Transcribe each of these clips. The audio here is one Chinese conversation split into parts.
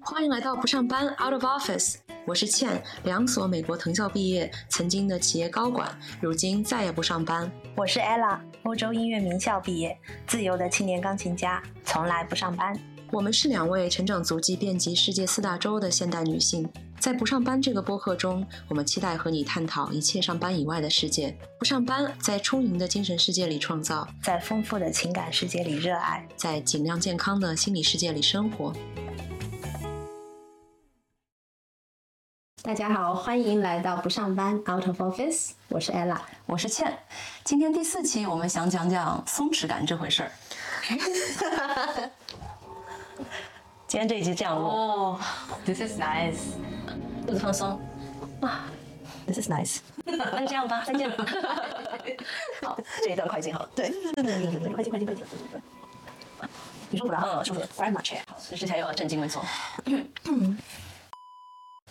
欢迎来到不上班 Out of Office，我是倩，两所美国藤校毕业，曾经的企业高管，如今再也不上班。我是 Ella，欧洲音乐名校毕业，自由的青年钢琴家，从来不上班。我们是两位成长足迹遍及世界四大洲的现代女性，在不上班这个播客中，我们期待和你探讨一切上班以外的世界。不上班，在充盈的精神世界里创造，在丰富的情感世界里热爱，在尽量健康的心理世界里生活。大家好，欢迎来到不上班 Out of Office，我是 Ella，我是倩。今天第四期，我们想讲讲松弛感这回事儿。今天这一集这样录。哦，This is nice，肚子放松。啊，This is nice。那就这样吧，再见。好，这一段快进好了。对，快进快进快进。你舒服了？嗯，舒服。Very much。好之前又要正襟危坐。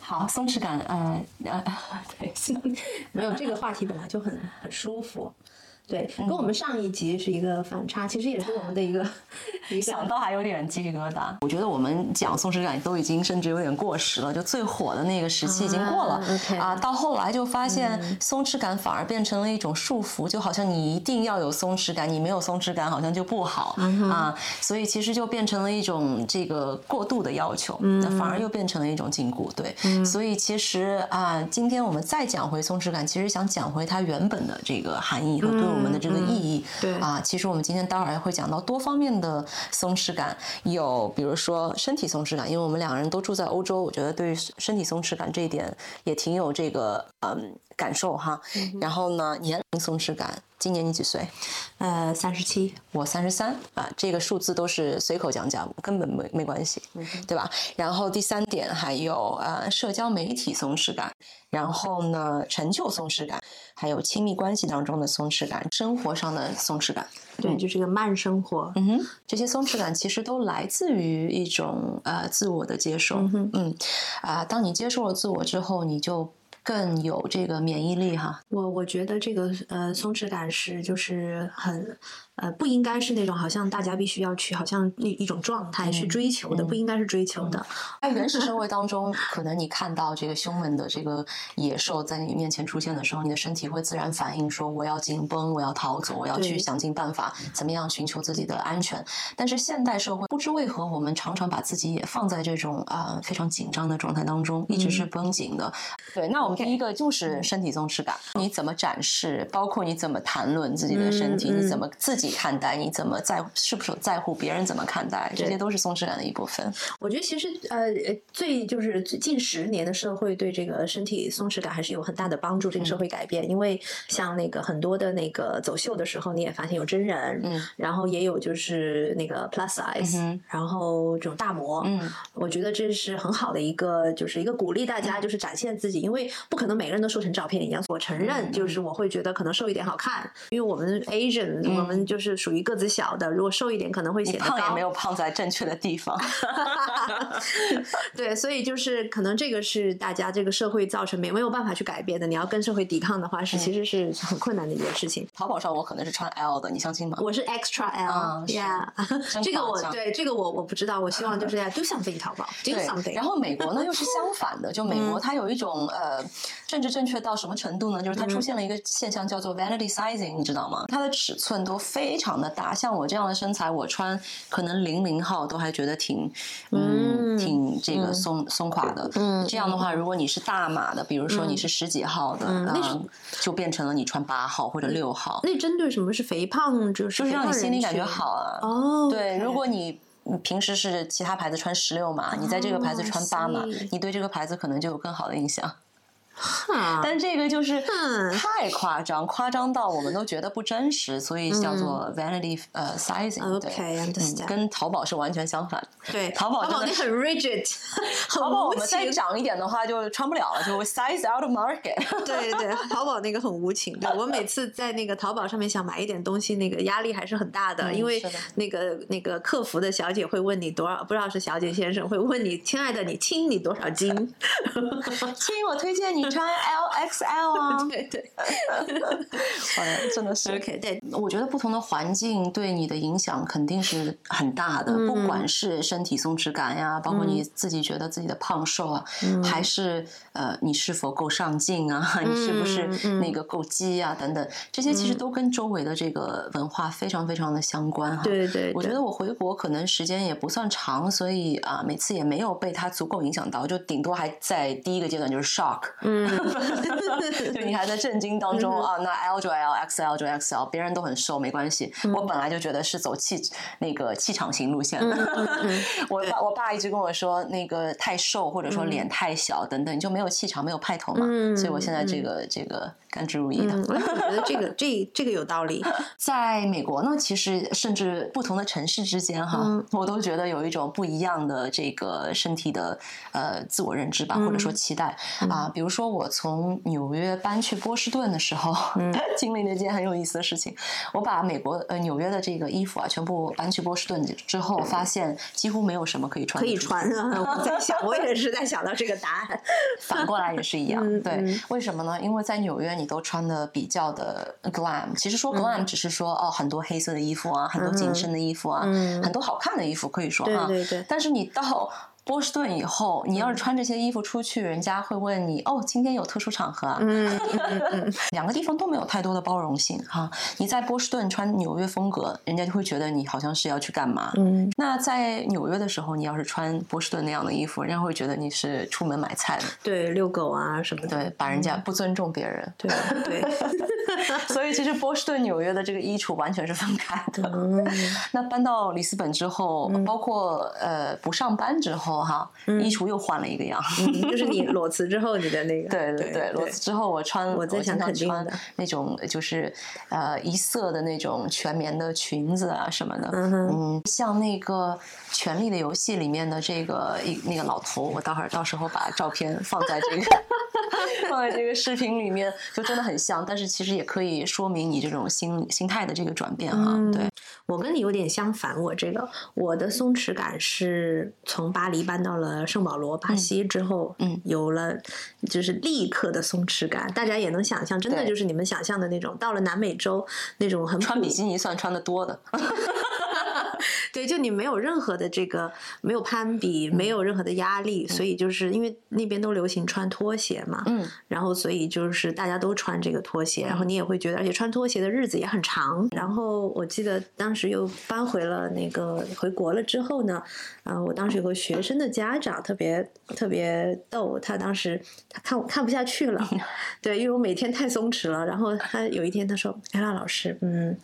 好，松弛感，呃呃，对，没有这个话题本来就很很舒服。对，跟我们上一集是一个反差，其实也是我们的一个 一想到还有点鸡皮疙瘩。我觉得我们讲松弛感都已经甚至有点过时了，就最火的那个时期已经过了啊。到后来就发现松弛感反而变成了一种束缚，就好像你一定要有松弛感，你没有松弛感好像就不好啊。所以其实就变成了一种这个过度的要求，那反而又变成了一种禁锢。对，所以其实啊，今天我们再讲回松弛感，其实想讲回它原本的这个含义和对我们的这个意义。对啊，其实我们今天待会儿还会讲到多方面的松弛感，有比如说身体松弛感，因为我们两个人都住在欧洲，我觉得对于身体松弛感这一点也挺有这个嗯感受哈。然后呢，年龄松弛感，今年你几岁？呃三十七，我三十三啊，这个数字都是随口讲讲，根本没没关系，对吧？然后第三点还有呃社交媒体松弛感，然后呢成就松弛感，还有亲密关系当中的松弛感，生活上的松弛感。对，就是个慢生活。嗯哼，这些松弛感其实都来自于一种呃自我的接受。嗯嗯啊、当你接受了自我之后，你就更有这个免疫力哈。我我觉得这个呃松弛感是就是很呃不应该是那种好像大家必须要去好像一一种状态去追求的，不应该是追求的。在原始社会当中，可能你看到这个凶猛的这个野兽在你面前出现的时候，你的身体会自然反应说我要紧绷，我要逃走，我要去想尽办法怎么样寻求自己的安全。但是现代社会不知为何，我们常常把自己也放在这种啊、非常紧张的状态当中，一直是绷紧的。对，那我们第一个就是身体松弛感，你怎么展示，包括你怎么谈论自己的身体，你怎么自己看待，你怎么在乎是不是在乎别人怎么看待，这些都是松弛感的一部分。我觉得其实呃呃最就是最近十年的社会对这个身体松弛感还是有很大的帮助，这个社会改变。因为像那个很多的那个走秀的时候，你也发现有真人，嗯然后也有就是那个 plus size，、嗯然后这种大模，嗯我觉得这是很好的一个，就是一个鼓励大家就是展现自己，因为不可能每个人都瘦成照片一样。我承嗯认，就是我会觉得可能瘦一点好看，因为我们 Asian，、我们就是属于个子小的，如果瘦一点可能会显得高胖也没。有胖在正确的地方。对，所以就是可能这个是大家这个社会造成没没有办法去改变的。你要跟社会抵抗的话，嗯是其实是很困难的一件事情。淘宝上我可能是穿 L 的，你相信吗？我是 extra 啊 L，是 yeah，真这个我对这个我我不知道，我希望就是要 do something 淘宝，do something。然后美国呢又是相反的，就美嗯国它有一种呃政治正确到什么程度呢？就是嗯它出现了一个现象叫做 vanity sizing，你知道吗？它的尺寸都非常的大，像我这样的身材，我穿可能零零号都还觉得挺嗯嗯挺这个松松垮的。嗯这样的话，如果你是大码的，比如说你是十几号的，嗯那就变成了你穿八号或者六号，那针对什么是肥胖，就是就是让你心里感觉好啊。哦。对，如果你嗯平时是其他牌子穿十六码，你在这个牌子哦穿八码你对这个牌子可能就有更好的印象。哈但这个就是嗯太夸张，夸张到我们都觉得不真实，所以叫做 vanity 呃 sizing 对。OK 跟淘宝是完全相反。对淘宝淘宝你很 rigid，淘宝我。们再涨一点的话就穿不了了，就 size out of market。对对，淘宝那个很无情。对我每次在那个淘宝上面想买一点东西，那个压力还是很大的，嗯因为那个那个客服的小姐会问你多少，不知道是小姐先生会问你，亲爱的，你轻你多少斤？亲，我推荐你穿 L X L 啊，对 对，哎呀，真的是。OK，对，我觉得不同的环境对你的影响肯定是很大的，嗯。不管是身体松弛感呀，包括你自己觉得自己的胖瘦啊，嗯。还是呃你是否够上进啊，你是不是嗯那个够激啊等等，这些其实都跟周围的这个文化非常非常的相关哈。对对，我觉得我回国可能时间也不算长，所以啊，每次也没有被它足够影响到，就顶多还在第一个阶段就是 shock，嗯，就你还在震惊当中啊。那 L 就 L，XL 就 XL，别人都很瘦没关系，我本来就觉得是走气那个气场型路线的。我爸我爸一直跟我说，那个太瘦或者说脸太小等等，你就没有气场，没有派头嘛。嗯所以我现在这个这个甘之如饴的。嗯，我觉得这个 这这个有道理。在美国呢，其实甚至不同的城市之间哈，嗯我都觉得有一种不一样的这个身体的呃自我认知吧，或者说期待啊。比如说我从纽约搬去波士顿的时候，经历了一件很有意思的事情。我把美国呃纽约的这个衣服啊全部搬去波士顿之后，发现几乎没有什么可以穿可以得出去。传啊！我在想，我也是在想到这个答案。反过来也是一样，嗯 对嗯，为什么呢？因为在纽约你都穿的比较的 glam，其实说 glam 只是说、哦很多黑色的衣服啊，很多紧身的衣服啊，嗯很多好看的衣服可以说对啊，对对但是你到波士顿以后，你要是穿这些衣服出去，人家会问你哦，今天有特殊场合啊，嗯嗯 嗯两个地方都没有太多的包容性哈。你在波士顿穿纽约风格，人家就会觉得你好像是要去干嘛。嗯那在纽约的时候，你要是穿波士顿那样的衣服，人家会觉得你是出门买菜的。对，遛狗啊什么的。对，把人家不尊重别人，对对，所以其实波士顿、纽约的这个衣橱完全是分开的。嗯 那搬到里斯本之后，包括呃不上班之后哈，衣橱又换了一个样。嗯就是你裸辞之后，你的那个 对对对，裸辞之后我穿，我在想经常穿肯定的那种就是呃一色的那种全棉的裙子啊什么的。嗯嗯，像那个《权力的游戏》里面的这个一那个老头，我待会儿到时候把照片放在这个放在这个视频里面，就真的很像。但是其实也可以说明你这种心心态的这个转变哈。嗯对，我跟你有点相反，我这个我的松弛感是从巴黎搬到了圣保罗，巴西之后，嗯有了就是立刻的松弛感。大家也能想象，真的就是你们想象的那种，到了南美洲那种很穿比基尼算穿的多的。对，就你没有任何的这个没有攀比，没有任何的压力，所以就是因为那边都流行穿拖鞋嘛，嗯，然后所以就是大家都穿这个拖鞋，然后你也会觉得，而且穿拖鞋的日子也很长。然后我记得当时又搬回了那个回国了之后呢，啊、我当时有个学生的家长特别特别逗，他当时他看我看不下去了，对，因为我每天太松弛了，然后他有一天他说：“艾拉老师，嗯。”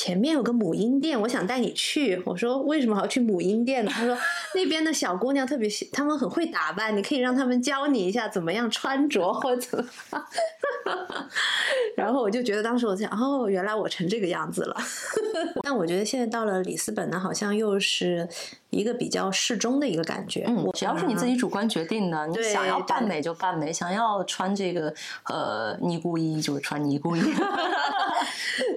前面有个母婴店，我想带你去。我说为什么还要去母婴店呢？他说那边的小姑娘特别喜，她们很会打扮，你可以让她们教你一下怎么样穿着或者怎么样。然后我就觉得当时我在想，哦，原来我成这个样子了。但我觉得现在到了里斯本呢，好像又是一个比较适中的一个感觉。嗯，只要是你自己主观决定的，你想要扮美就扮美，想要穿这个呃尼姑衣就穿尼姑衣。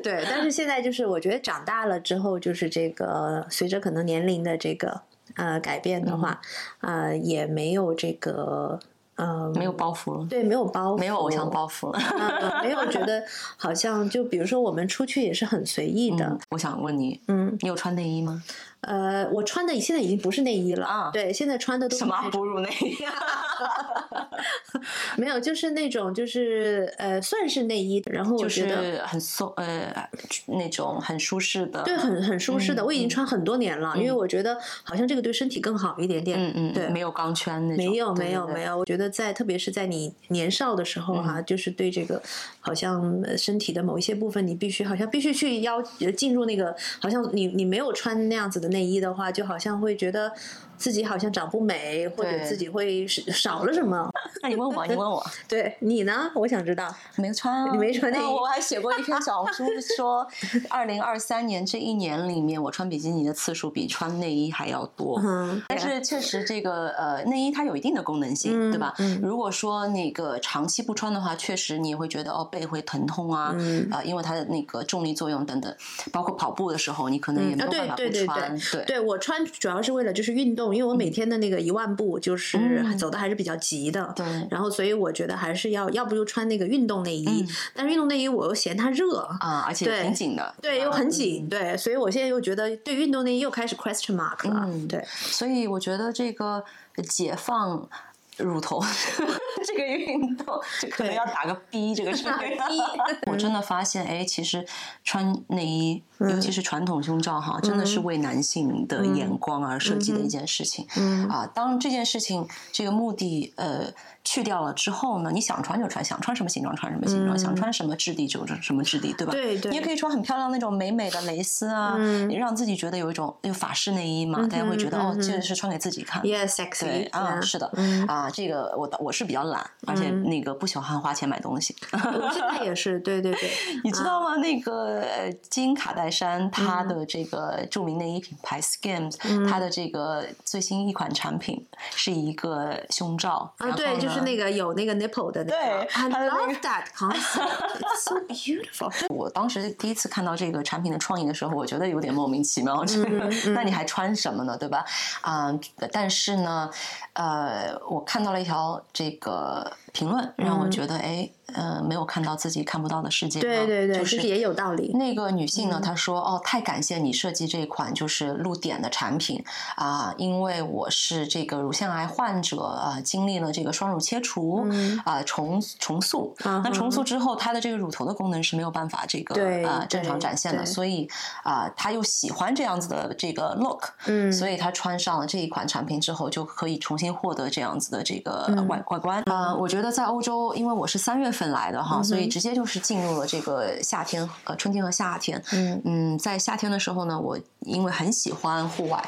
对，但是现在就是我觉得长大了之后，就是这个随着可能年龄的这个呃改变的话，呃，也没有这个呃没有包袱了，对没有包袱，没有偶像包袱了。嗯，没有觉得好像就比如说我们出去也是很随意的嗯，我想问你，嗯，你有穿内衣吗？呃，我穿的现在已经不是内衣了啊对，现在穿的都是什么哺乳内衣？没有，就是那种就是呃算是内衣，然后我就觉得。是很松呃那种很舒适的，对，很很舒适的，嗯我已经穿很多年了，因为我觉得好像这个对身体更好一点点。嗯嗯，对，没有钢圈那种，没有没有没有，我觉得在特别是在你年少的时候哈、嗯就是对这个好像呃身体的某一些部分，你必须好像必须去要呃进入那个，好像你你没有穿那样子的内衣的话，就好像会觉得自己好像长不美，或者自己会少了什么。那你问我，你问我，对你呢？我想知道。没穿啊？你没穿内衣那我还写过一篇小红 书，说二零二三年这一年里面，我穿比基尼的次数比穿内衣还要多。嗯，但是确实，这个呃内衣它有一定的功能性，嗯对吧？嗯如果说那个长期不穿的话，确实你也会觉得哦背会疼痛啊，嗯呃，因为它的那个重力作用等等，包括跑步的时候，你可能也没有办法不对对穿。对对我穿主要是为了就是运动，因为我每天的那个一万步就是嗯。走的还是比较急的。对。嗯然后所以我觉得还是要要不就穿那个运动内衣，但是运动内衣我又嫌它热。啊，而且对挺紧的，对，吧又很紧，嗯。对，所以我现在又觉得对运动内衣又开始 question mark 了，嗯对，所以我觉得这个解放乳头 这个运动，就可能要打个 B 这个是 B 我真的发现，哎，其实穿内衣，嗯尤其是传统胸罩哈，真的是为男性的眼光而设计的一件事情。嗯。啊，当这件事情这个目的呃去掉了之后呢，你想穿就穿，想穿什么形状穿什么形状，想穿什么质地就什么质地，对吧？嗯对对你也可以穿很漂亮那种美美的蕾丝啊，嗯。你让自己觉得有一种有法式内衣嘛，大家会觉得哦，这个是穿给自己看。，yeah sexy，啊，是的，嗯。啊，这个我我是比较懒，而且那个不喜欢花钱买东西。我现在也是，对对对，你知道吗？那个呃金卡戴珊嗯她的这个著名内衣品牌 Skims，它的这个最新一款产品是一个胸罩。啊，对，就是那个。有那个 nipple 的那个对，I love that concept，it's so beautiful。我当时第一次看到这个产品的创意的时候，我觉得有点莫名其妙。这个，嗯那你还穿什么呢？对吧？啊、但是呢，呃，我看到了一条这个评论，让我觉得，哎，呃，没有看到自己看不到的世界对对对，就就是是也有道理。那个女性呢，嗯。她说：“哦，太感谢你设计这款就是露点的产品啊、因为我是这个乳腺癌患者啊、经历了这个双乳切除啊、重重塑。嗯那重塑之后，她的这个乳头的功能是没有办法这个啊、正常展现的，所以啊、她又喜欢这样子的这个 look，嗯。所以她穿上了这一款产品之后，就可以重新获得这样子的这个外、外观。啊、我觉得在欧洲，因为我是三月份来的哈，所以直接就是进入了这个夏天呃春天和夏天。嗯嗯，在夏天的时候呢，我因为很喜欢户外。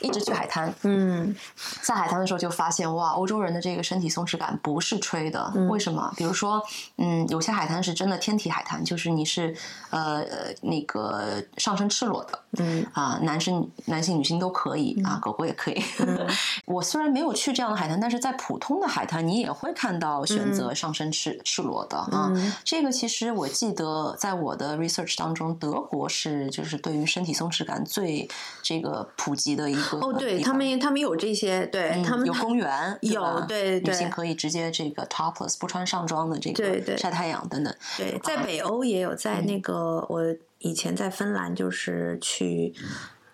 一直去海滩，嗯在海滩的时候就发现，哇，欧洲人的这个身体松弛感不是吹的。为什么？比如说，嗯，有些海滩是真的天体海滩，就是你是呃呃那个上身赤裸的，嗯啊、男生、男性、女性都可以啊，狗狗也可以。我虽然没有去这样的海滩，但是在普通的海滩，你也会看到选择上身赤、赤裸的啊。这个其实我记得在我的 research 当中，德国是就是对于身体松弛感最这个普及的一个哦，对他们他们有这些，对嗯他们有公园，有对对女性可以直接这个 topless 不穿上装的这个对对个晒太阳等等。对，在北欧也有，在那个我以前在芬兰就是去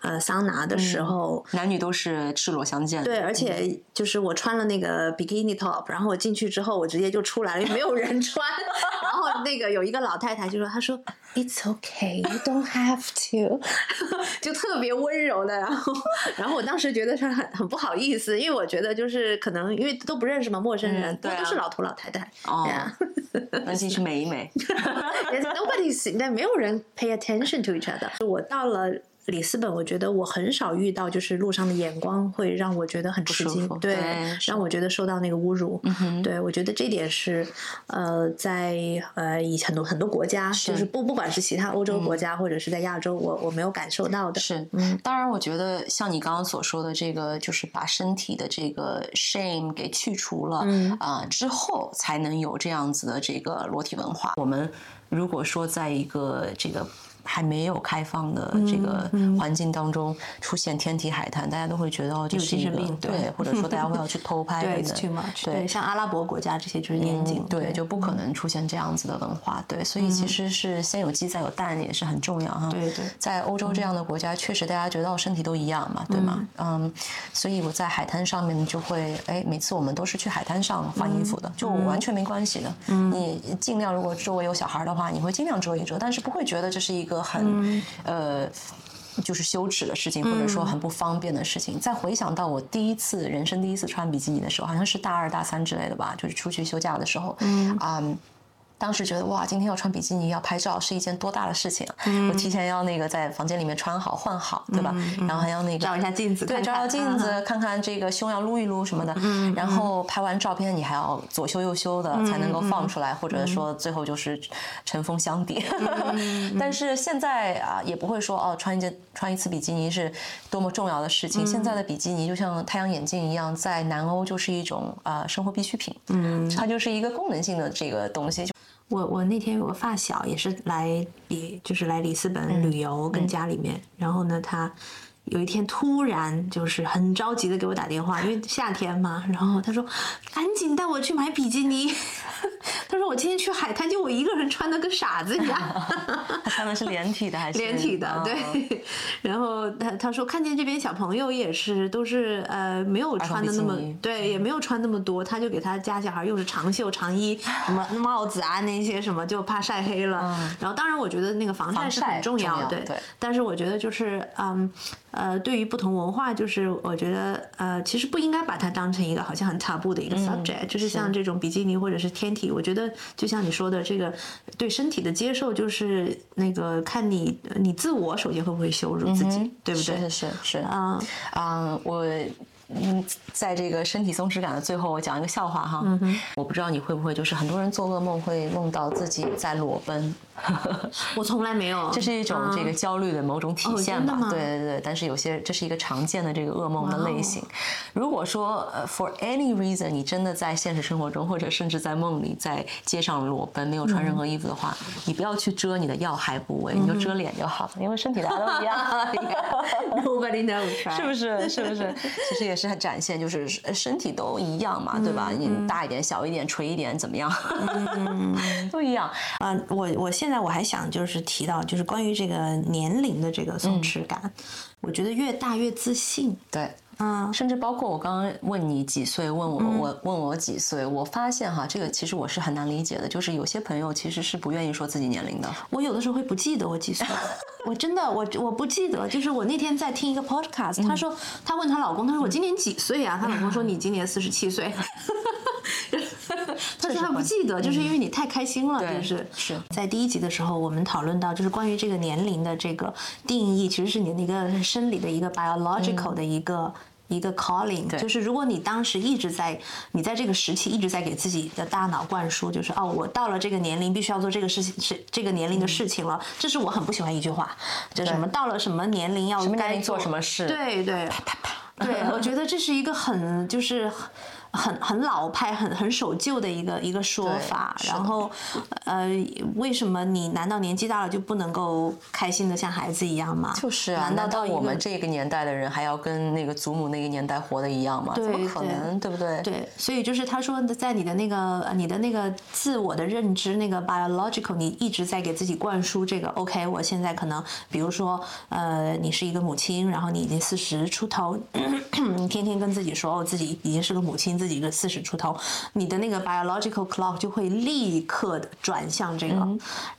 呃桑拿的时候，男女都是赤裸相见。对，而且就是我穿了那个 bikini top，然后我进去之后，我直接就出来了，因为没有人穿。然后那个有一个老太太就说：“她说 It's okay, you don't have to。”就特别温柔的。然后，然后我当时觉得是很很不好意思，因为我觉得就是可能因为都不认识嘛，陌生人，嗯对啊都是老头老太太。哦那进去美一美。Nobody's，但没有人 pay attention to each other。我到了里斯本，我觉得我很少遇到就是路上的眼光会让我觉得很吃惊对让我觉得受到那个侮辱。对我觉得这点是呃，在呃以很多很多国家，就是不不管是其他欧洲国家、或者是在亚洲，我我没有感受到的。是，嗯当然，我觉得像你刚刚所说的这个，就是把身体的这个 shame 给去除了，嗯啊、之后才能有这样子的这个裸体文化。我们如果说在一个这个还没有开放的这个嗯环境当中出现天体海滩，大家都会觉得哦，这是一个病对对，或者说大家会要去偷拍 对像阿拉伯国家这些就是严谨，嗯对，就不可能出现这样子的文化，对，所以其实是先有鸡再有蛋也是很重要哈。对对在欧洲这样的国家，确实大家觉得哦身体都一样嘛，对吗？嗯，所以我在海滩上面就会，哎，每次我们都是去海滩上换衣服的，就完全没关系的。嗯，你尽量如果周围有小孩的话，你会尽量遮一遮，但是不会觉得这是一个很、呃。就是羞耻的事情，或者说很不方便的事情。再回想到我第一次人生第一次穿比基尼的时候，好像是大二大三之类的吧，就是出去休假的时候，嗯当时觉得哇，今天要穿比基尼要拍照是一件多大的事情啊！我提前要那个在房间里面穿好换好，对吧？然后还要那个照一下镜子对，照照镜子，看看这个胸要撸一撸什么的。然后拍完照片，你还要左修右修的才能够放出来，或者说最后就是尘封相叠。但是现在啊，也不会说哦，穿一件穿一次比基尼是多么重要的事情。现在的比基尼就像太阳眼镜一样，在南欧就是一种啊生活必需品。嗯，它就是一个功能性的这个东西。我我那天有个发小也是来里就是来里斯本旅游，跟家里面，然后呢他有一天突然就是很着急的给我打电话，因为夏天嘛，然后他说赶紧带我去买比基尼。他说我今天去海滩，就我一个人穿的跟傻子一样。他穿的是连体的还是连体的？哦对。然后他他说看见这边小朋友也是都是呃没有穿的那么对，也没有穿那么多，他就给他家小孩又是长袖长衣，什么帽子啊那些什么，就怕晒黑了。然后当然我觉得那个防晒是很重要，对重要对但是我觉得就是嗯呃，对于不同文化，就是我觉得呃，其实不应该把它当成一个好像很 taboo 的一个 subject，、就是像这种比基尼或者是天体，我觉得就像你说的，这个对身体的接受，就是那个看你你自我首先会不会羞辱自己，对不对？是是是是啊啊，我嗯，在这个身体松弛感的最后，我讲一个笑话哈。嗯我不知道你会不会，就是很多人做噩梦会梦到自己在裸奔，我从来没有，这是一种这个嗯焦虑的某种体哦现吧？对对对，但是有些这是一个常见的这个噩梦的类型。如果说呃 for any reason 你真的在现实生活中，或者甚至在梦里在街上裸奔，没有穿任何衣服的话，你不要去遮你的要害部位，你就遮脸就好了，因为身体大家都一样。Nobody knows，是不是？是不是？其实也是很展现，就是呃身体都一样嘛，对吧？你大一点、小一点、垂一点，怎么样？都一样。啊，我我现在我还想就是提到，就是关于这个年龄的这个松弛感，我觉得越大越自信。对。嗯甚至包括我刚刚问你几岁，问我、我问我几岁，我发现哈，这个其实我是很难理解的，就是有些朋友其实是不愿意说自己年龄的。我有的时候会不记得我几岁，我真的我我不记得。就是我那天在听一个 podcast，她说她问她老公，她说我今年几岁啊？她老公说你今年四十七岁。她说她不记得，就是因为你太开心了，对就是是在第一集的时候，我们讨论到就是关于这个年龄的这个定义，其实是你的一个生理的一个 biological 的一个。一个 calling，就是如果你当时一直在，你在这个时期一直在给自己的大脑灌输，就是哦，我到了这个年龄必须要做这个事情，是这个年龄的事情了。这是我很不喜欢一句话，就什么到了什么年龄要该做什么事对对，啪啪啪对，我觉得这是一个很就是。很很老派、很很守旧的一个一个说法，然后，呃，为什么你难道年纪大了就不能够开心的像孩子一样吗？就是啊，难道到我们这个年代的人还要跟那个祖母那个年代活的一样吗？怎么可能？对不对？对，所以就是他说，在你的那个呃你的那个自我的认知，那个 biological，你一直在给自己灌输这个 OK，我现在可能，比如说，呃，你是一个母亲，然后你已经四十出头，你天天跟自己说，哦，自己已经是个母亲，自己个四十出头，你的那个 biological clock 就会立刻的转向这个，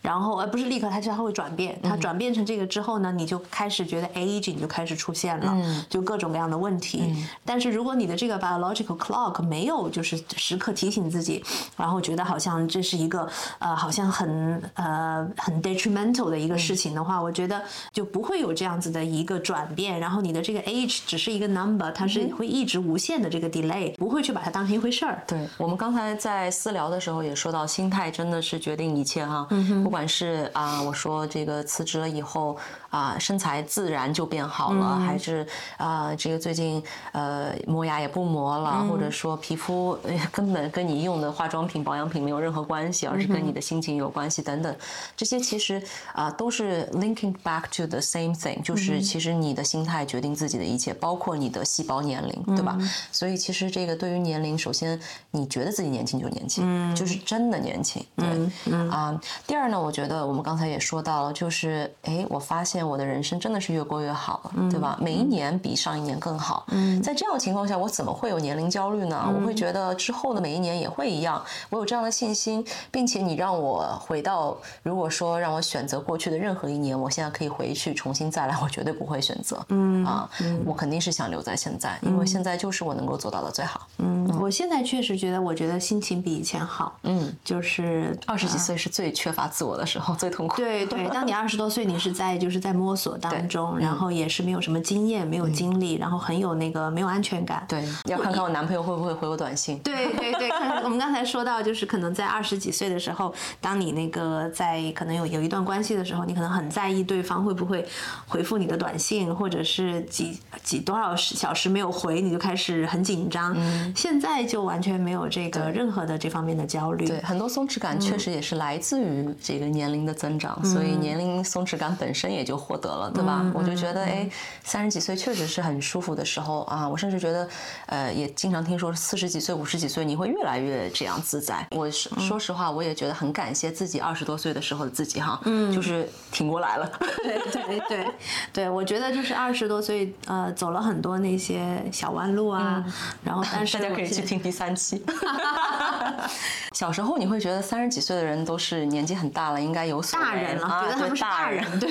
然后而不是立刻，它就它会转变，它转变成这个之后呢，你就开始觉得 aging 就开始出现了，就各种各样的问题。但是如果你的这个 biological clock 没有就是时刻提醒自己，然后觉得好像这是一个呃好像很呃很 detrimental 的一个事情的话，我觉得就不会有这样子的一个转变。然后你的这个 age 只是一个 number，它是会一直无限的这个 delay，不会去把它当成一回事儿。对我们刚才在私聊的时候也说到，心态真的是决定一切哈。不管是啊，我说这个辞职了以后啊，身材自然就变好了，还是啊，这个最近呃磨牙也不磨了，或者说皮肤呃 根本跟你用的化妆品、保养品没有任何关系，而是跟你的心情有关系等等，这些其实啊都是 linking back to the same thing，就是其实你的心态决定自己的一切，包括你的细胞年龄，对吧？所以其实这个对于年龄，首先你觉得自己年轻就年轻，就是真的年轻，对，啊。第二呢，我觉得我们刚才也说到了，就是哎，我发现我的人生真的是越过越好了，对吧？每一年比上一年更好。嗯在这样的情况下，我怎么会有年龄焦虑呢？我会觉得之后的每一年也会一样，我有这样的信心，并且你让我回到，如果说让我选择过去的任何一年，我现在可以回去重新再来，我绝对不会选择。嗯啊，我肯定是想留在现在，因为现在就是我能够做到的最好。嗯，我现在确实觉得，我觉得心情比以前好。嗯，就是二十几岁是最缺乏自我的时候，最痛苦。对对，当你二十多岁，你是在就是在摸索当中，然后也是没有什么经验，没有经历，然后很有那个没有安全感。对，要看看我男朋友会不会回我短信。对对对，看看我们刚才说到，就是可能在二十几岁的时候，当你那个在可能有有一段关系的时候，你可能很在意对方会不会回复你的短信，或者是几几多少时小时没有回，你就开始很紧张。现在就完全没有这个任何的这方面的焦虑。对，很多松弛感确实也是来自于这个年龄的增长，所以年龄松弛感本身也就获得了，对吧？我就觉得，哎，三十几岁确实是很舒服的时候啊。我甚至觉得，呃，也经常听说四十几岁、五十几岁你会越来越这样自在。我说说实话，我也觉得很感谢自己二十多岁的时候的自己哈，嗯，就是挺过来了。对对对对，我觉得就是二十多岁，呃，走了很多那些小弯路啊，然后但 是大家可以去听第三期。小时候你会觉得三十几岁的人都是年纪很大了，应该有所大人了，觉得他们是大人，对。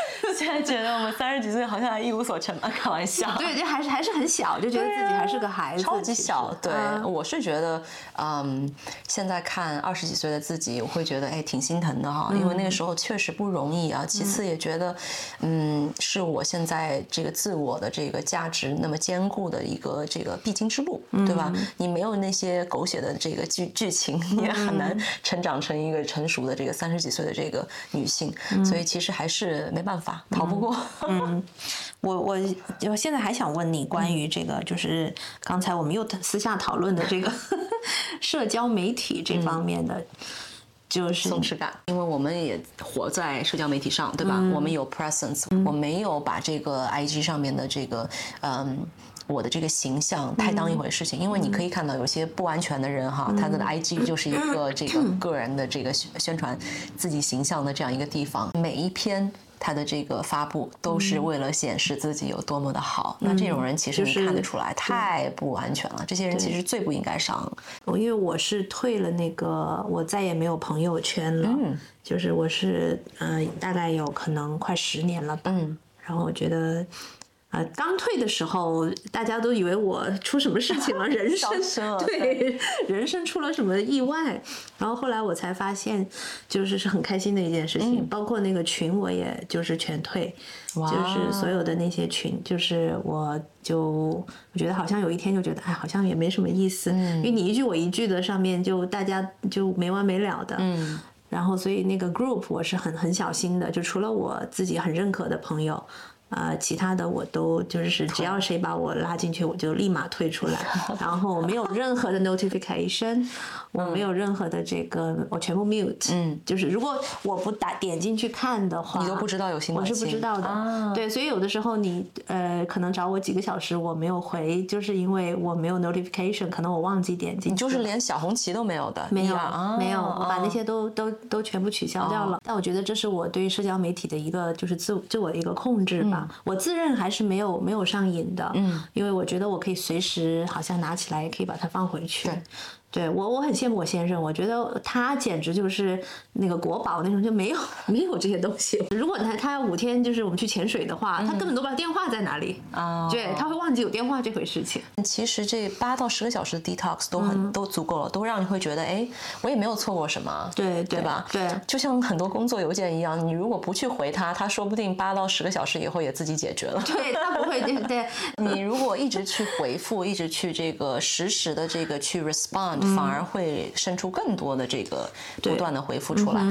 现在觉得我们三十几岁好像还一无所成嘛，开玩笑。对，就还是还是很小，就觉得自己还是个孩子，超级小。对，我是觉得，嗯，现在看二十几岁的自己，我会觉得哎，挺心疼的哈，因为那个时候确实不容易啊。其次也觉得，嗯，是我现在这个自我的这个价值那么坚固的一个这个必经之路，对吧？你没有那些狗血的这个剧剧情，你也很难成长成一个成熟的这个三十几岁的这个女性。所以其实还是没办法。逃不过。嗯，我我我现在还想问你关于这个，就是刚才我们又私下讨论的这个 社交媒体这方面的，就是松弛感，因为我们也活在社交媒体上，对吧？我们有 presence，我没有把这个 IG 上面的这个嗯。我的这个形象太当一回事情，因为你可以看到有些不安全的人哈，他的 IG 就是一个这个 个人的这个宣传自己形象的这样一个地方，每一篇他的这个发布都是为了显示自己有多么的好。那这种人其实看得出来太不安全了，这些人其实最不应该上。因为我是退了那个，我再也没有朋友圈了，嗯就是我是嗯，大概有可能快十年了吧。然后我觉得。啊，刚退的时候，大家都以为我出什么事情了，人生对人生出了什么意外，然后后来我才发现，就是是很开心的一件事情。包括那个群，我也就是全退，就是所有的那些群，就是我就我觉得好像有一天就觉得，哎，好像也没什么意思，因为你一句我一句的，上面就大家就没完没了的。嗯，然后所以那个 group 我是很很小心的，就除了我自己很认可的朋友。呃，其他的我都就是只要谁把我拉进去，我就立马退出来，然后没有任何的 notification，我没有任何的这个，我全部 mute。嗯，就是如果我不打点进去看的话，你都不知道有新我是不知道的。对，所以有的时候你呃可能找我几个小时我没有回，就是因为我没有 notification，可能我忘记点进。你就是连小红旗都没有的？没有，没有，我把那些都都都全部取消掉了。但我觉得这是我对于社交媒体的一个就是自自我的一个控制吧。我自认还是没有没有上瘾的，嗯，因为我觉得我可以随时好像拿起来也可以把它放回去。对我，我很羡慕我先生，我觉得他简直就是那个国宝那种，就没有 没有这些东西。如果他他要五天就是我们去潜水的话，他根本都不知道电话在哪里啊，对，他会忘记有电话这回事情。其实这八到十个小时的 detox 都很都足够了，都让你会觉得，哎，我也没有错过什么，对对吧？对，就像很多工作邮件一样，你如果不去回他，他说不定八到十个小时以后也自己解决了。对他不会，对，你如果一直去回复，一直去这个实时的这个去 respond。反而会生出更多的这个不断的回复出来。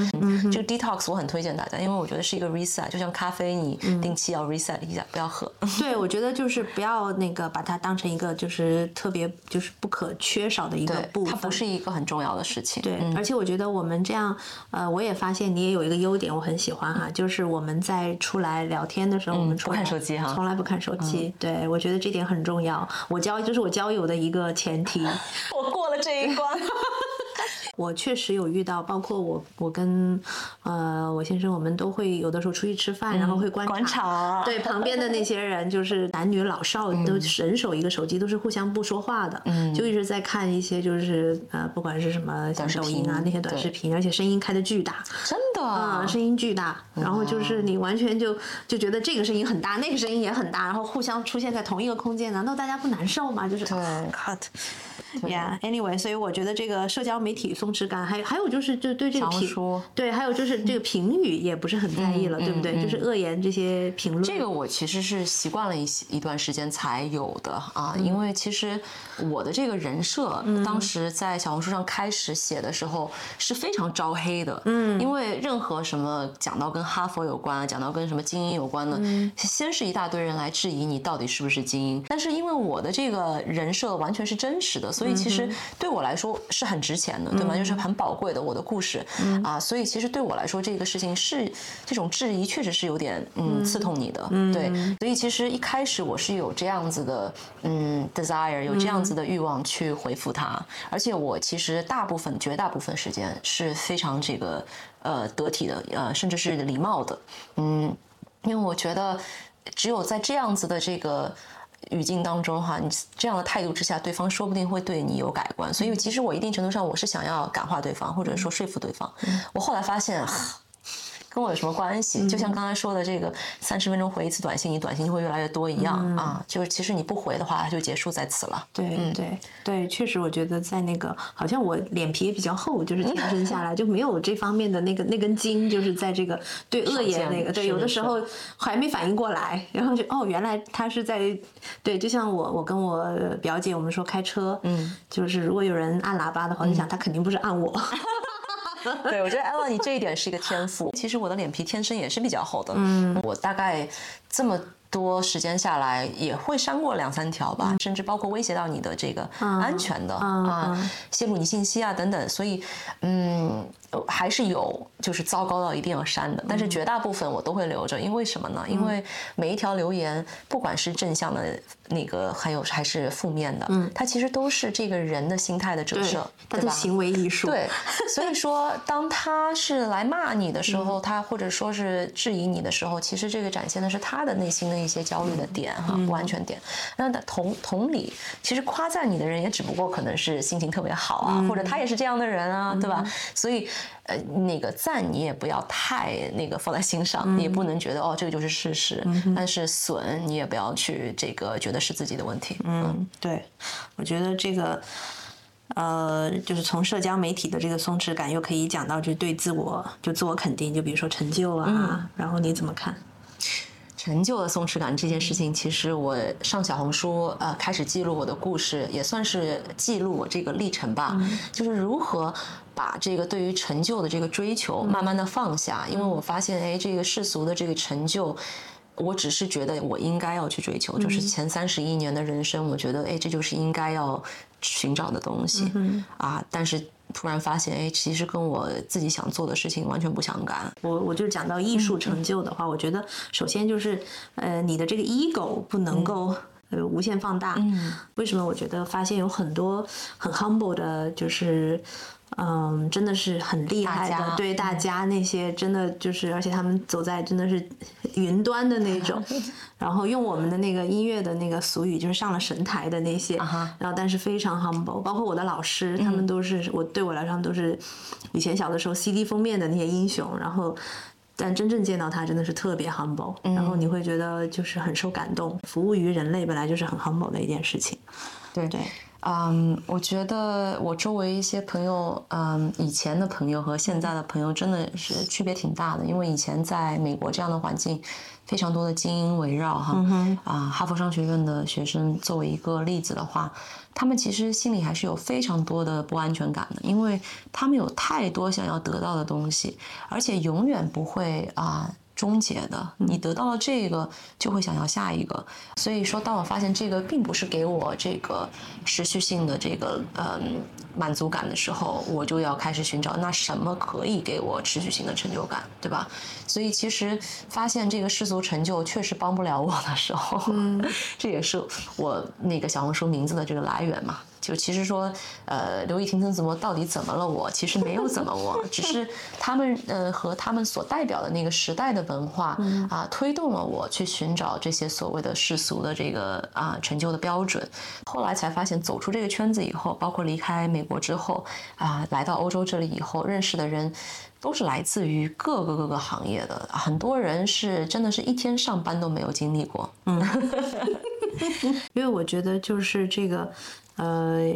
这个 detox 我很推荐大家，因为我觉得是一个 reset，就像咖啡，你定期要 reset 一下，不要喝。对，我觉得就是不要那个把它当成一个就是特别就是不可缺少的一个部分。它不是一个很重要的事情。对，而且我觉得我们这样，呃，我也发现你也有一个优点，我很喜欢哈，就是我们在出来聊天的时候，我们不看手机哈，从来不看手机。对，我觉得这点很重要。我交就是我交友的一个前提。我过了这。我确实有遇到，包括我，我跟呃我先生，我们都会有的时候出去吃饭，然后会观察，对旁边的那些人，就是男女老少都人手一个手机，都是互相不说话的，就一直在看一些就是呃不管是什么像抖音啊那些短视频，而且声音开的巨大，真的。啊，声音巨大，然后就是你完全就就觉得这个声音很大，那个声音也很大，然后互相出现在同一个空间，难道大家不难受吗？就是对，cut。Yeah，anyway，所以我觉得这个社交媒体松弛感，还有还有就是就对这个评，对，还有就是这个评语也不是很在意了，对不对？就是恶言这些评论。这个我其实是习惯了一一段时间才有的啊，因为其实我的这个人设，当时在小红书上开始写的时候是非常招黑的，嗯，因为任何什么讲到跟哈佛有关，讲到跟什么精英有关的，先是一大堆人来质疑你到底是不是精英，但是因为我的这个人设完全是真实的。所以其实对我来说是很值钱的，对吗？就是很宝贵的我的故事啊，所以其实对我来说，这个事情是这种质疑，确实是有点嗯刺痛你的，对，所以其实一开始我是有这样子的嗯 desire，有这样子的欲望去回复他，而且我其实大部分绝大部分时间是非常这个呃得体的，呃甚至是礼貌的，嗯，因为我觉得只有在这样子的这个。语境当中哈，你这样的态度之下，对方说不定会对你有改观。所以其实我一定程度上我是想要感化对方，或者说说服对方。我后来发现。跟我有什么关系？就像刚才说的这个三十分钟回一次短信，你短信就会越来越多一样啊。就是其实你不回的话，它就结束在此了。对对对，确实，我觉得在那个好像我脸皮也比较厚，就是天生下来就没有这方面的那个那根筋，就是在这个对恶言那个对，有的时候还没反应过来，然后就哦，原来他是在对，就像我我跟我表姐我们说开车，嗯，就是如果有人按喇叭的话，我想他肯定不是按我。对，我觉得 Ella，你这一点是一个天赋。其实我的脸皮天生也是比较厚的。嗯，我大概这么多时间下来，也会删过两三条吧，甚至包括威胁到你的这个安全的啊，泄露你信息啊等等。所以，嗯。还是有，就是糟糕到一定要删的，但是绝大部分我都会留着，因为什么呢？因为每一条留言，不管是正向的那个，还有还是负面的，嗯，它其实都是这个人的心态的折射，他的行为艺术。对，所以说，当他是来骂你的时候，他或者说是质疑你的时候，其实这个展现的是他的内心的一些焦虑的点哈，不安全点。那同同理，其实夸赞你的人也只不过可能是心情特别好啊，或者他也是这样的人啊，对吧？所以。呃，那个赞你也不要太那个放在心上，你也不能觉得哦这个就是事实。但是损你也不要去这个觉得是自己的问题。嗯，对，我觉得这个呃，就是从社交媒体的这个松弛感，又可以讲到就对自我就自我肯定，就比如说成就啊，然后你怎么看？成就的松弛感这件事情，其实我上小红书呃开始记录我的故事，也算是记录我这个历程吧，就是如何。把这个对于成就的这个追求慢慢的放下，因为我发现，哎，这个世俗的这个成就，我只是觉得我应该要去追求，就是前三十一年的人生，我觉得，哎，这就是应该要寻找的东西啊。但是突然发现，哎，其实跟我自己想做的事情完全不相干。我我就讲到艺术成就的话，我觉得首先就是，呃，你的这个 ego 不能够呃无限放大。为什么？我觉得发现有很多很 humble 的，就是。嗯，真的是很厉害的，对大家那些真的就是，而且他们走在真的是云端的那种，然后用我们的那个音乐的那个俗语，就是上了神台的那些，然后但是非常 humble，包括我的老师，他们都是我对我来说都是以前小的时候 CD 封面的那些英雄，然后但真正见到他真的是特别 humble，然后你会觉得就是很受感动，服务于人类本来就是很 humble 的一件事情，对对。嗯，我觉得我周围一些朋友，嗯，以前的朋友和现在的朋友真的是区别挺大的。因为以前在美国这样的环境，非常多的精英围绕哈，啊，哈佛商学院的学生作为一个例子的话，他们其实心里还是有非常多的不安全感的，因为他们有太多想要得到的东西，而且永远不会啊。终结的，你得到了这个，就会想要下一个。所以说，当我发现这个并不是给我这个持续性的这个嗯满足感的时候，我就要开始寻找那什么可以给我持续性的成就感，对吧？所以其实发现这个世俗成就确实帮不了我的时候，这也是我那个小红书名字的这个来源嘛。就其实说，呃，刘亦婷怎么到底怎么了？我其实没有怎么我，只是他们呃和他们所代表的那个时代的文化啊，推动了我去寻找这些所谓的世俗的这个啊成就的标准。后来才发现，走出这个圈子以后，包括离开美国之后啊，来到欧洲这里以后，认识的人都是来自于各个各个行业的，很多人是真的是一天上班都没有经历过。嗯，因为我觉得就是这个。呃，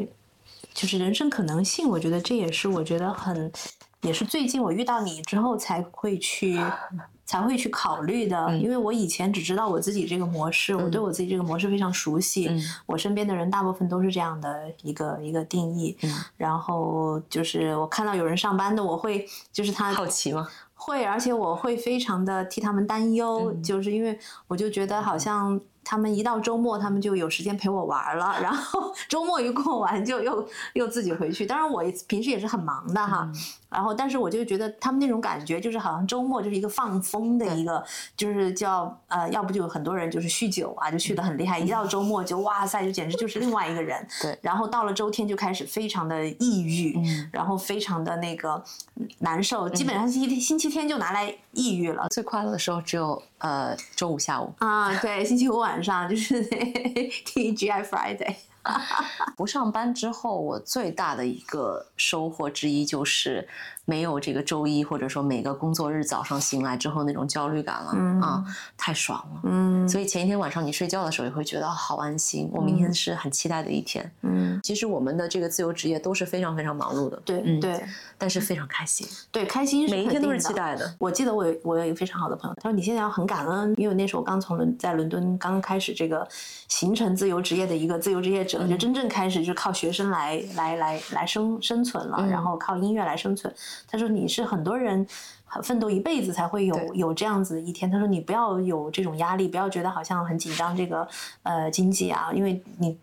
就是人生可能性，我觉得这也是我觉得很，也是最近我遇到你之后才会去 才会去考虑的。因为我以前只知道我自己这个模式，我对我自己这个模式非常熟悉。我身边的人大部分都是这样的一个一个定义。然后就是我看到有人上班的，我会就是他好奇吗？会，而且我会非常的替他们担忧，就是因为我就觉得好像。他们一到周末，他们就有时间陪我玩了，然后 周末一过完就又又自己回去。当然我平时也是很忙的哈，然后但是我就觉得他们那种感觉就是好像周末就是一个放风的一个，就是叫呃，要不就有很多人就是酗酒啊，就酗得很厉害，一到周末就哇塞，就简直就是另外一个人。对，然后到了周天就开始非常的抑郁，然后非常的那个难受，基本上星期天星期天就拿来抑郁了。最快乐的时候只有呃周五下午。啊，对，星期五晚上就是 TGI Friday。不上班之后，我最大的一个收获之一就是没有这个周一或者说每个工作日早上醒来之后那种焦虑感了啊，太爽了。嗯，所以前一天晚上你睡觉的时候也会觉得好安心，我明天是很期待的一天。嗯，其实我们的这个自由职业都是非常非常忙碌的，对嗯对，但是非常开心，对，开心每一天都是期待的。我记得我有我有一个非常好的朋友，他说你现在要很感恩，因为那时候刚从伦在伦敦刚开始这个形成自由职业的一个自由职业者，就真正开始就是靠学生来来来来生生存了，然后靠音乐来生存。他说你是很多人奋斗一辈子才会有有这样子一天。他说你不要有这种压力，不要觉得好像很紧张这个呃经济啊，因为你。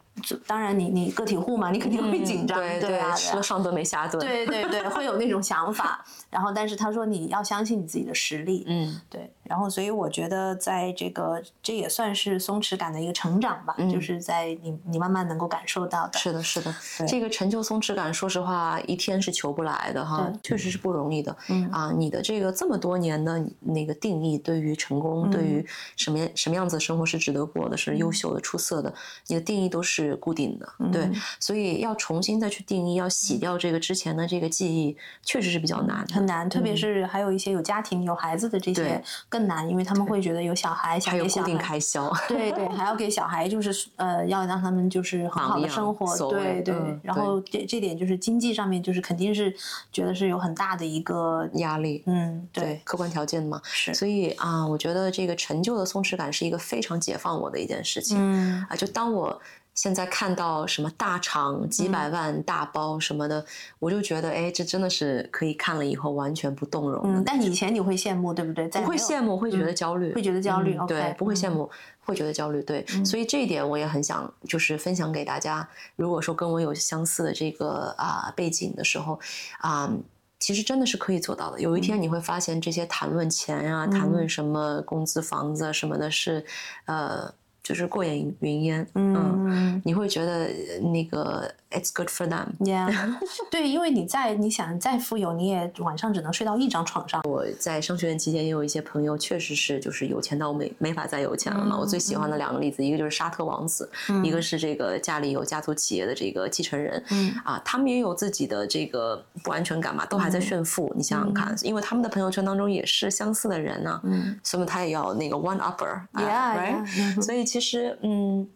当然，你你个体户嘛，你肯定会紧张，对啊，吃了上顿没下顿，对对对，会有那种 想法。然后，但是他说你要相信你自己的实力，嗯，对。然后，所以我觉得在这个这也算是松弛感的一个成长吧，就是在你你慢慢能够感受到的。是的，是的，这个成就松弛感，说实话，一天是求不来的哈，确实是不容易的。嗯啊，你的这个这么多年的那个定义，对于成功，对于什么什么样子的生活是值得过的，是优秀的、出色的，你的定义都是。固定的，对，所以要重新再去定义，要洗掉这个之前的这个记忆，确实是比较难，很难。特别是还有一些有家庭、有孩子的这些更难，因为他们会觉得有小孩，还有固定开销，对对，还要给小孩，就是呃，要让他们就是很好的生活，对对。然后这这点就是经济上面，就是肯定是觉得是有很大的一个压力，嗯，对，客观条件嘛，是。所以啊，我觉得这个成就的松弛感是一个非常解放我的一件事情，嗯啊，就当我。现在看到什么大厂几百万大包什么的，我就觉得哎，这真的是可以看了以后完全不动容。嗯，但以前你会羡慕，对不对？不会羡慕，会觉得焦虑，会觉得焦虑。对，不会羡慕，会觉得焦虑。对，所以这一点我也很想就是分享给大家。如果说跟我有相似的这个啊背景的时候，啊，其实真的是可以做到的。有一天你会发现，这些谈论钱啊，谈论什么工资、房子什么的，是呃。就是过眼云烟，嗯，你会觉得那个。It's good for them. Yeah，对，因为你在你想再富有，你也晚上只能睡到一张床上。我在商学院期间也有一些朋友，确实是就是有钱到没没法再有钱了嘛。我最喜欢的两个例子，一个就是沙特王子，一个是这个家里有家族企业的这个继承人。嗯啊，他们也有自己的这个不安全感嘛，都还在炫富。你想想看，因为他们的朋友圈当中也是相似的人呢，嗯，所以他也要那个 one upper。Yeah，right 所以其实嗯。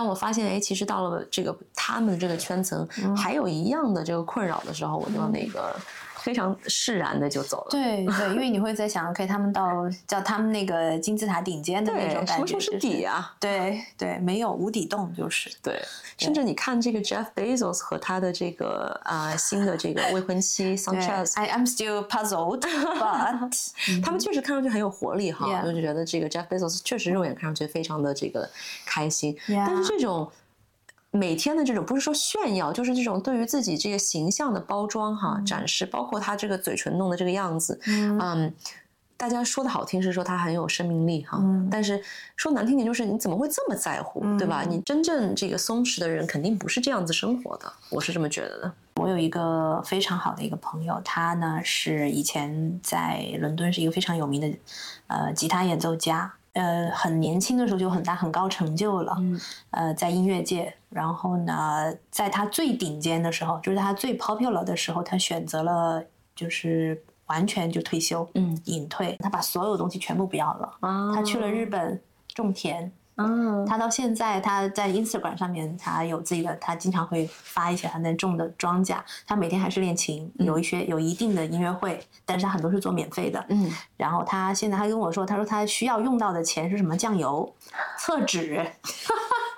当我发现，哎，其实到了这个他们这个圈层，还有一样的这个困扰的时候，我就那个。非常释然的就走了。对对，因为你会在想，OK，他们到叫他们那个金字塔顶尖的那种感觉，什么时候是底啊？对对，没有无底洞就是。对，甚至你看这个 Jeff Bezos 和他的这个啊新的这个未婚妻 Sanchez，I am still puzzled，but 他们确实看上去很有活力哈，我就觉得这个 Jeff Bezos 确实肉眼看上去非常的这个开心，但是这种。每天的这种不是说炫耀，就是这种对于自己这个形象的包装哈展示，包括他这个嘴唇弄的这个样子，嗯，大家说的好听是说他很有生命力哈，但是说难听点就是你怎么会这么在乎，对吧？你真正这个松弛的人肯定不是这样子生活的，我是这么觉得的。我有一个非常好的一个朋友，他呢是以前在伦敦是一个非常有名的呃吉他演奏家。呃，很年轻的时候就很大很高成就了，呃，在音乐界。然后呢，在他最顶尖的时候，就是他最 popular 的时候，他选择了就是完全就退休，嗯，隐退。他把所有东西全部不要了，他去了日本种田。嗯，他到现在他在 Instagram 上面，他有自己的，他经常会发一些他那种的庄稼。他每天还是练琴，有一些有一定的音乐会，但是他很多是做免费的。嗯，然后他现在他跟我说，他说他需要用到的钱是什么？酱油、厕纸。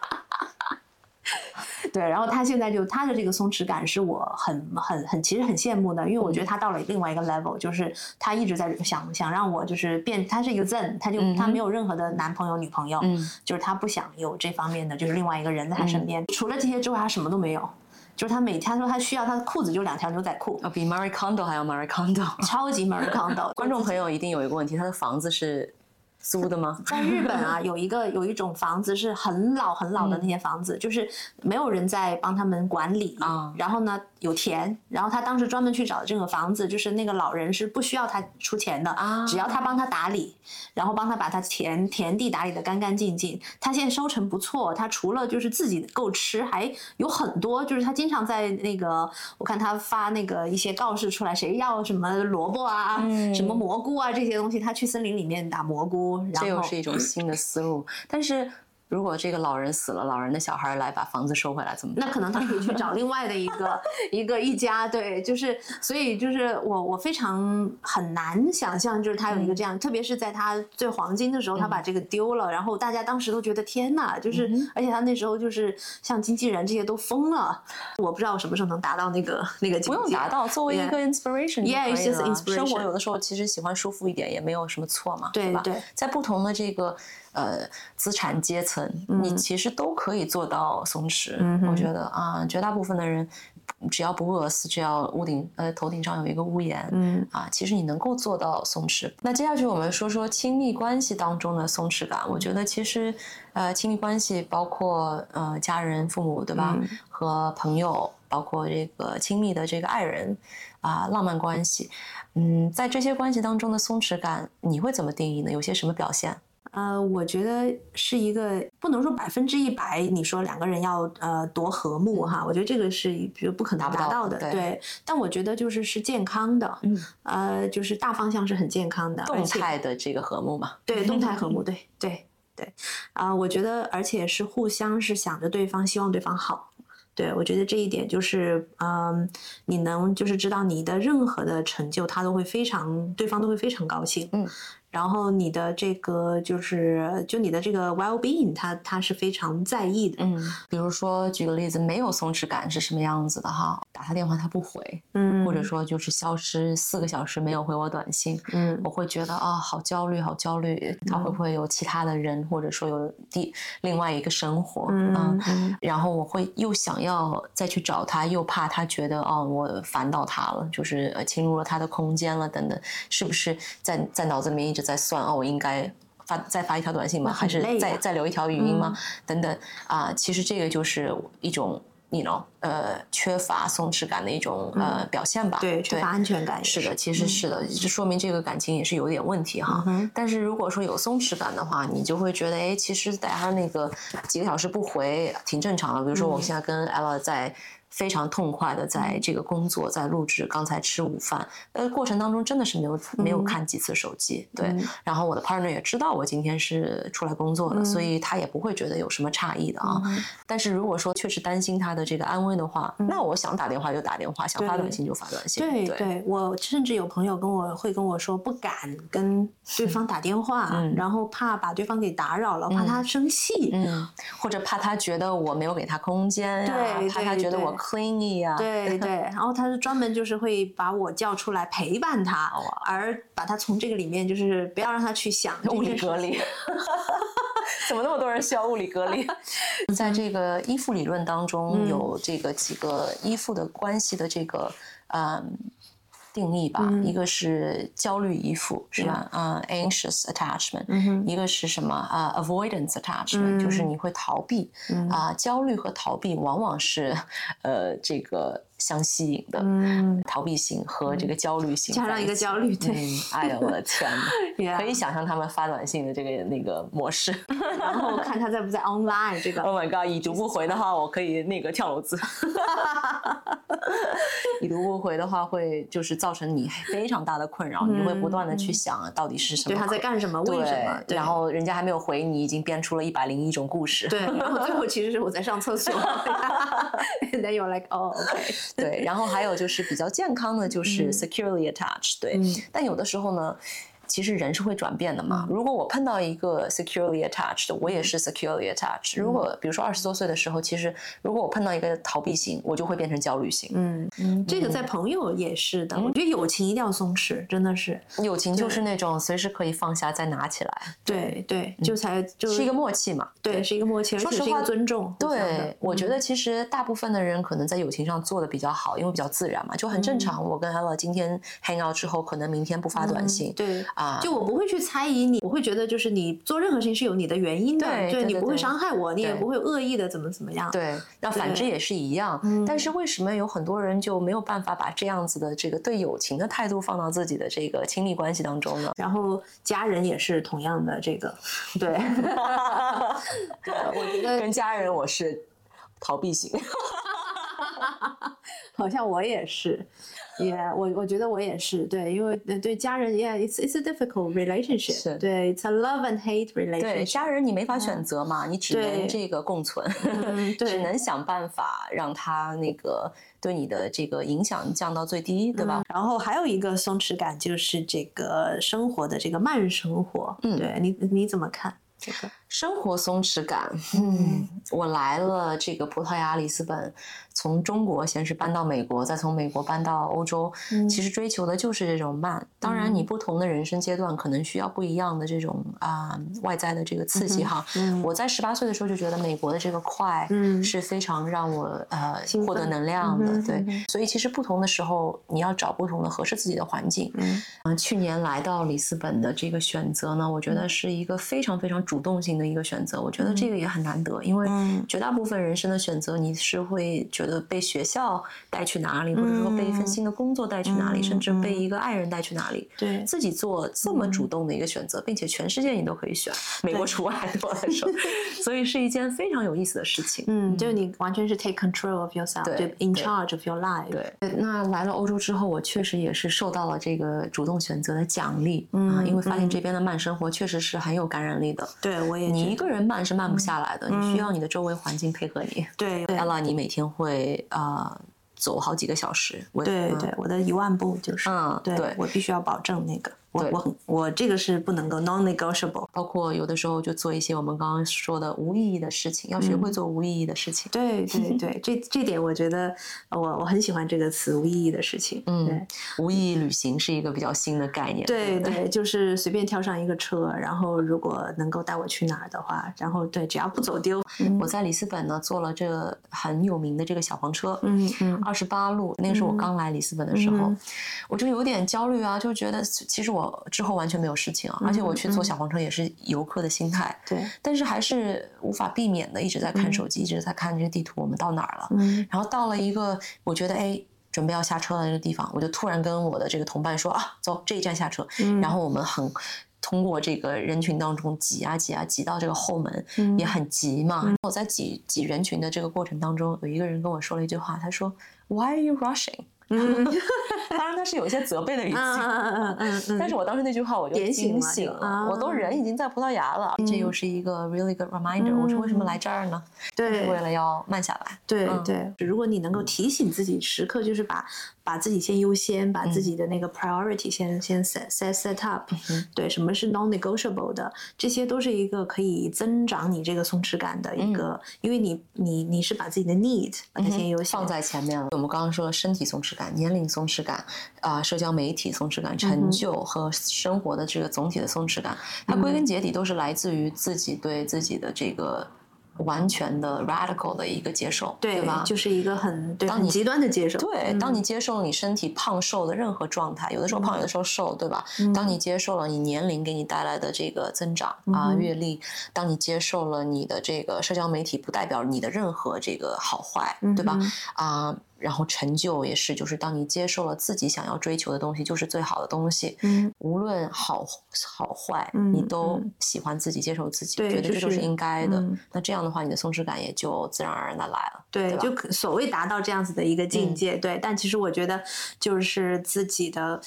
对，然后他现在就他的这个松弛感是我很很很其实很羡慕的，因为我觉得他到了另外一个 level，就是他一直在想想让我就是变，他是一个 zen，他就他没有任何的男朋友女朋友，就是他不想有这方面的，就是另外一个人在他身边，除了这些之外，他什么都没有。就是他每他说他需要他的裤子就两条牛仔裤，比 Marie Kondo 还要 Marie Kondo，超级 Marie Kondo。观众朋友一定有一个问题，他的房子是。租的吗？在日本啊，有一个有一种房子是很老很老的那些房子，就是没有人在帮他们管理啊。然后呢，有田，然后他当时专门去找这个房子，就是那个老人是不需要他出钱的啊，只要他帮他打理，然后帮他把他田田地打理的干干净净。他现在收成不错，他除了就是自己够吃，还有很多，就是他经常在那个我看他发那个一些告示出来，谁要什么萝卜啊，什么蘑菇啊这些东西，他去森林里面打蘑菇。这又是一种新的思路，但是。如果这个老人死了，老人的小孩来把房子收回来，怎么办？那可能他可以去找另外的一个 一个一家，对，就是所以就是我我非常很难想象，就是他有一个这样，特别是在他最黄金的时候，他把这个丢了，然后大家当时都觉得天哪，就是而且他那时候就是像经纪人这些都疯了，我不知道我什么时候能达到那个那个境界。不用达到，作为一个 inspiration，yeah，就是 inspiration。生活有的时候其实喜欢舒服一点也没有什么错嘛，对吧？在不同的这个。呃，资产阶层，你其实都可以做到松弛。我觉得啊，绝大部分的人，只要不饿死，只要屋顶呃头顶上有一个屋檐，嗯啊，其实你能够做到松弛。那接下去我们说说亲密关系当中的松弛感。我觉得其实呃，亲密关系包括呃家人、父母，对吧？和朋友，包括这个亲密的这个爱人啊，浪漫关系。嗯，在这些关系当中的松弛感，你会怎么定义呢？有些什么表现？呃，我觉得是一个不能说百分之一百，你说两个人要呃多和睦哈，我觉得这个是比如不可能达到的，对。但我觉得就是是健康的，嗯，呃，就是大方向是很健康的，动态的这个和睦嘛，对，动态和睦，对对对。啊，我觉得而且是互相是想着对方，希望对方好，对我觉得这一点就是，嗯，你能就是知道你的任何的成就，他都会非常，对方都会非常高兴，嗯。然后你的这个就是就你的这个 well being，他他是非常在意的。嗯，比如说举个例子，没有松弛感是什么样子的哈？打他电话他不回，嗯，或者说就是消失四个小时没有回我短信，嗯，我会觉得啊好焦虑，好焦虑，他会不会有其他的人，或者说有第另外一个生活？嗯，然后我会又想要再去找他，又怕他觉得哦我烦到他了，就是侵入了他的空间了等等，是不是在在脑子里面一直。在算哦，我应该发再发一条短信吗？还是再再留一条语音吗？等等啊，其实这个就是一种你 know 呃缺乏松弛感的一种呃表现吧？对，缺乏安全感。是的，其实是的，这说明这个感情也是有点问题哈。但是如果说有松弛感的话，你就会觉得哎，其实大家那个几个小时不回挺正常的。比如说我现在跟 Ella 在。非常痛快的在这个工作，在录制。刚才吃午饭，呃，过程当中真的是没有没有看几次手机，对。然后我的 partner 也知道我今天是出来工作的，所以他也不会觉得有什么诧异的啊。但是如果说确实担心他的这个安危的话，那我想打电话就打电话，想发短信就发短信。对对，我甚至有朋友跟我会跟我说，不敢跟对方打电话，然后怕把对方给打扰了，怕他生气，嗯，或者怕他觉得我没有给他空间呀，怕他觉得我。Clingy 啊，对对，然后他是专门就是会把我叫出来陪伴他，而把他从这个里面就是不要让他去想物理隔离 怎么那么多人需要物理隔离？在这个依附理论当中，有这个几个依附的关系的这个嗯。定义吧，一个是焦虑依附，是吧？啊，anxious attachment，一个是什么啊？avoidance attachment，就是你会逃避啊。焦虑和逃避往往是呃这个相吸引的，逃避型和这个焦虑型加上一个焦虑，对，哎呀，我的天哪，可以想象他们发短信的这个那个模式，然后看他在不在 online 这个。Oh my god，已读不回的话，我可以那个跳楼自杀。已读不回的话，会就是造成你非常大的困扰，你会不断的去想到底是什么，对他在干什么，为什么？然后人家还没有回你，已经编出了一百零一种故事。对，然后最后其实是我在上厕所。Then you're like, oh, OK。对，然后还有就是比较健康的，就是 securely attached。对，但有的时候呢。其实人是会转变的嘛。如果我碰到一个 securely attached，我也是 securely attached。如果比如说二十多岁的时候，其实如果我碰到一个逃避型，我就会变成焦虑型。嗯嗯，这个在朋友也是的。我觉得友情一定要松弛，真的是。友情就是那种随时可以放下再拿起来。对对，就才就是一个默契嘛。对，是一个默契，说实话，尊重。对，我觉得其实大部分的人可能在友情上做的比较好，因为比较自然嘛，就很正常。我跟 Ella 今天 hang out 之后，可能明天不发短信。对啊，就我不会去猜疑你，我会觉得就是你做任何事情是有你的原因的，对你不会伤害我，你也不会恶意的怎么怎么样。对，那反之也是一样。但是为什么有很多人就没有办法把这样子的这个对友情的态度放到自己的这个亲密关系当中呢？然后家人也是同样的这个，对，我觉得跟家人我是逃避型，好像我也是。也，我我觉得我也是对，因为对家人，Yeah，it's it's a difficult relationship，对，it's a love and hate relationship。对，家人你没法选择嘛，你只能这个共存，只能想办法让他那个对你的这个影响降到最低，对吧？然后还有一个松弛感就是这个生活的这个慢生活，嗯，对你你怎么看这个生活松弛感？嗯，我来了这个葡萄牙里斯本。从中国先是搬到美国，再从美国搬到欧洲，其实追求的就是这种慢。当然，你不同的人生阶段可能需要不一样的这种啊外在的这个刺激哈。我在十八岁的时候就觉得美国的这个快是非常让我呃获得能量的，对。所以其实不同的时候你要找不同的合适自己的环境。嗯，去年来到里斯本的这个选择呢，我觉得是一个非常非常主动性的一个选择。我觉得这个也很难得，因为绝大部分人生的选择你是会。觉得被学校带去哪里，或者说被一份新的工作带去哪里，甚至被一个爱人带去哪里，对自己做这么主动的一个选择，并且全世界你都可以选，美国除外对我来说，所以是一件非常有意思的事情。嗯，就是你完全是 take control of yourself，对，in charge of your life。对，那来了欧洲之后，我确实也是受到了这个主动选择的奖励啊，因为发现这边的慢生活确实是很有感染力的。对，我也你一个人慢是慢不下来的，你需要你的周围环境配合你。对，ella，你每天会。会啊，走好几个小时。对对，我的一万步就是，嗯，对我必须要保证那个。我我我这个是不能够 non-negotiable，包括有的时候就做一些我们刚刚说的无意义的事情，要学会做无意义的事情。对对对，这这点我觉得我我很喜欢这个词“无意义的事情”。嗯，对，无意义旅行是一个比较新的概念。对对，就是随便挑上一个车，然后如果能够带我去哪儿的话，然后对，只要不走丢。我在里斯本呢坐了这个很有名的这个小黄车，嗯嗯，二十八路，那个是我刚来里斯本的时候，我就有点焦虑啊，就觉得其实我。之后完全没有事情啊，而且我去坐小黄车也是游客的心态，对，但是还是无法避免的一直在看手机，一直在看这个地图，我们到哪儿了？嗯，然后到了一个我觉得哎，准备要下车的那个地方，我就突然跟我的这个同伴说啊，走这一站下车，然后我们很通过这个人群当中挤啊挤啊挤到这个后门，也很急嘛。我在挤挤人群的这个过程当中，有一个人跟我说了一句话，他说：“Why are you rushing？” 嗯，当然他是有一些责备的语气，嗯嗯嗯但是我当时那句话我就惊醒了，我都人已经在葡萄牙了，这又是一个 really good reminder。我说为什么来这儿呢？对，是为了要慢下来。对对，如果你能够提醒自己，时刻就是把把自己先优先，把自己的那个 priority 先先 set set set up。对，什么是 non-negotiable 的？这些都是一个可以增长你这个松弛感的一个，因为你你你是把自己的 need 把它先优先放在前面了。我们刚刚说身体松弛感。年龄松弛感啊，社交媒体松弛感，成就和生活的这个总体的松弛感，它归根结底都是来自于自己对自己的这个。完全的 radical 的一个接受，对吧？就是一个很当你极端的接受。对，当你接受了你身体胖瘦的任何状态，有的时候胖，有的时候瘦，对吧？当你接受了你年龄给你带来的这个增长啊，阅历，当你接受了你的这个社交媒体不代表你的任何这个好坏，对吧？啊，然后成就也是，就是当你接受了自己想要追求的东西就是最好的东西，嗯，无论好好坏，你都喜欢自己，接受自己，觉得这就是应该的。那这样的话，你的松弛感也就自然而然的来了。对，就所谓达到这样子的一个境界，对。但其实我觉得，就是自己的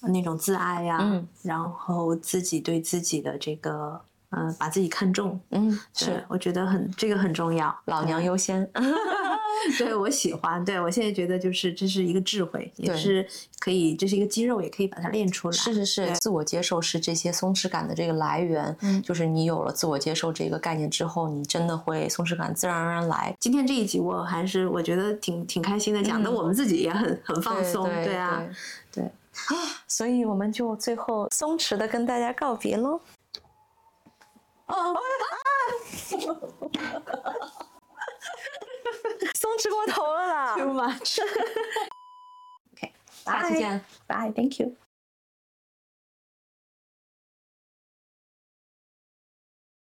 那种自爱呀，然后自己对自己的这个，嗯，把自己看重，嗯，是，我觉得很这个很重要。老娘优先。对我喜欢，对我现在觉得就是这是一个智慧，也是可以，这是一个肌肉，也可以把它练出来。是是是，自我接受是这些松弛感的这个来源。嗯就是你有了自我接受这个概念之后，你真的会松弛感自然而然来。今天这一集我还是我觉得挺挺开心的，讲的嗯我们自己也很很放松，对啊，对啊。所以我们就最后松弛的跟大家告别喽。哦，松弛过头了啦 too much。OK，下次见。Bye，Thank you。